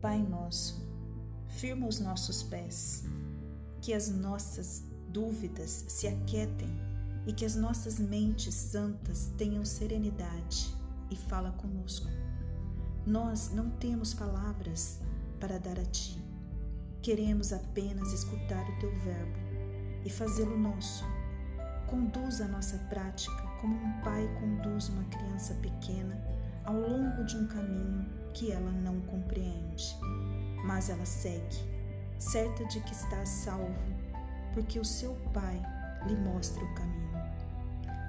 Pai nosso, firma os nossos pés, que as nossas dúvidas se aquietem e que as nossas mentes santas tenham serenidade e fala conosco. Nós não temos palavras para dar a Ti. Queremos apenas escutar o Teu verbo e fazê-lo nosso. Conduz a nossa prática como um pai conduz uma criança pequena ao longo de um caminho que ela não compreende, mas ela segue, certa de que está a salvo, porque o seu pai lhe mostra o caminho.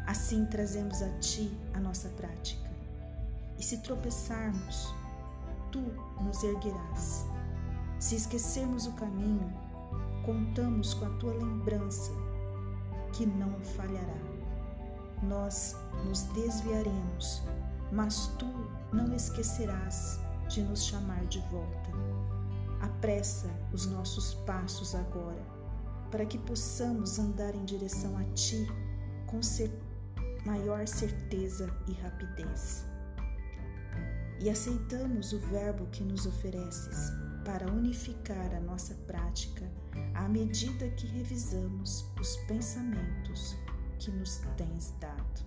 Assim trazemos a ti a nossa prática. E se tropeçarmos, tu nos erguerás. Se esquecermos o caminho, contamos com a tua lembrança, que não falhará. Nós nos desviaremos, mas tu não esquecerás de nos chamar de volta. Apressa os nossos passos agora, para que possamos andar em direção a ti com maior certeza e rapidez. E aceitamos o verbo que nos ofereces para unificar a nossa prática à medida que revisamos os pensamentos que nos tens dado.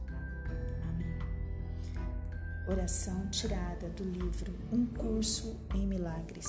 Oração tirada do livro Um Curso em Milagres.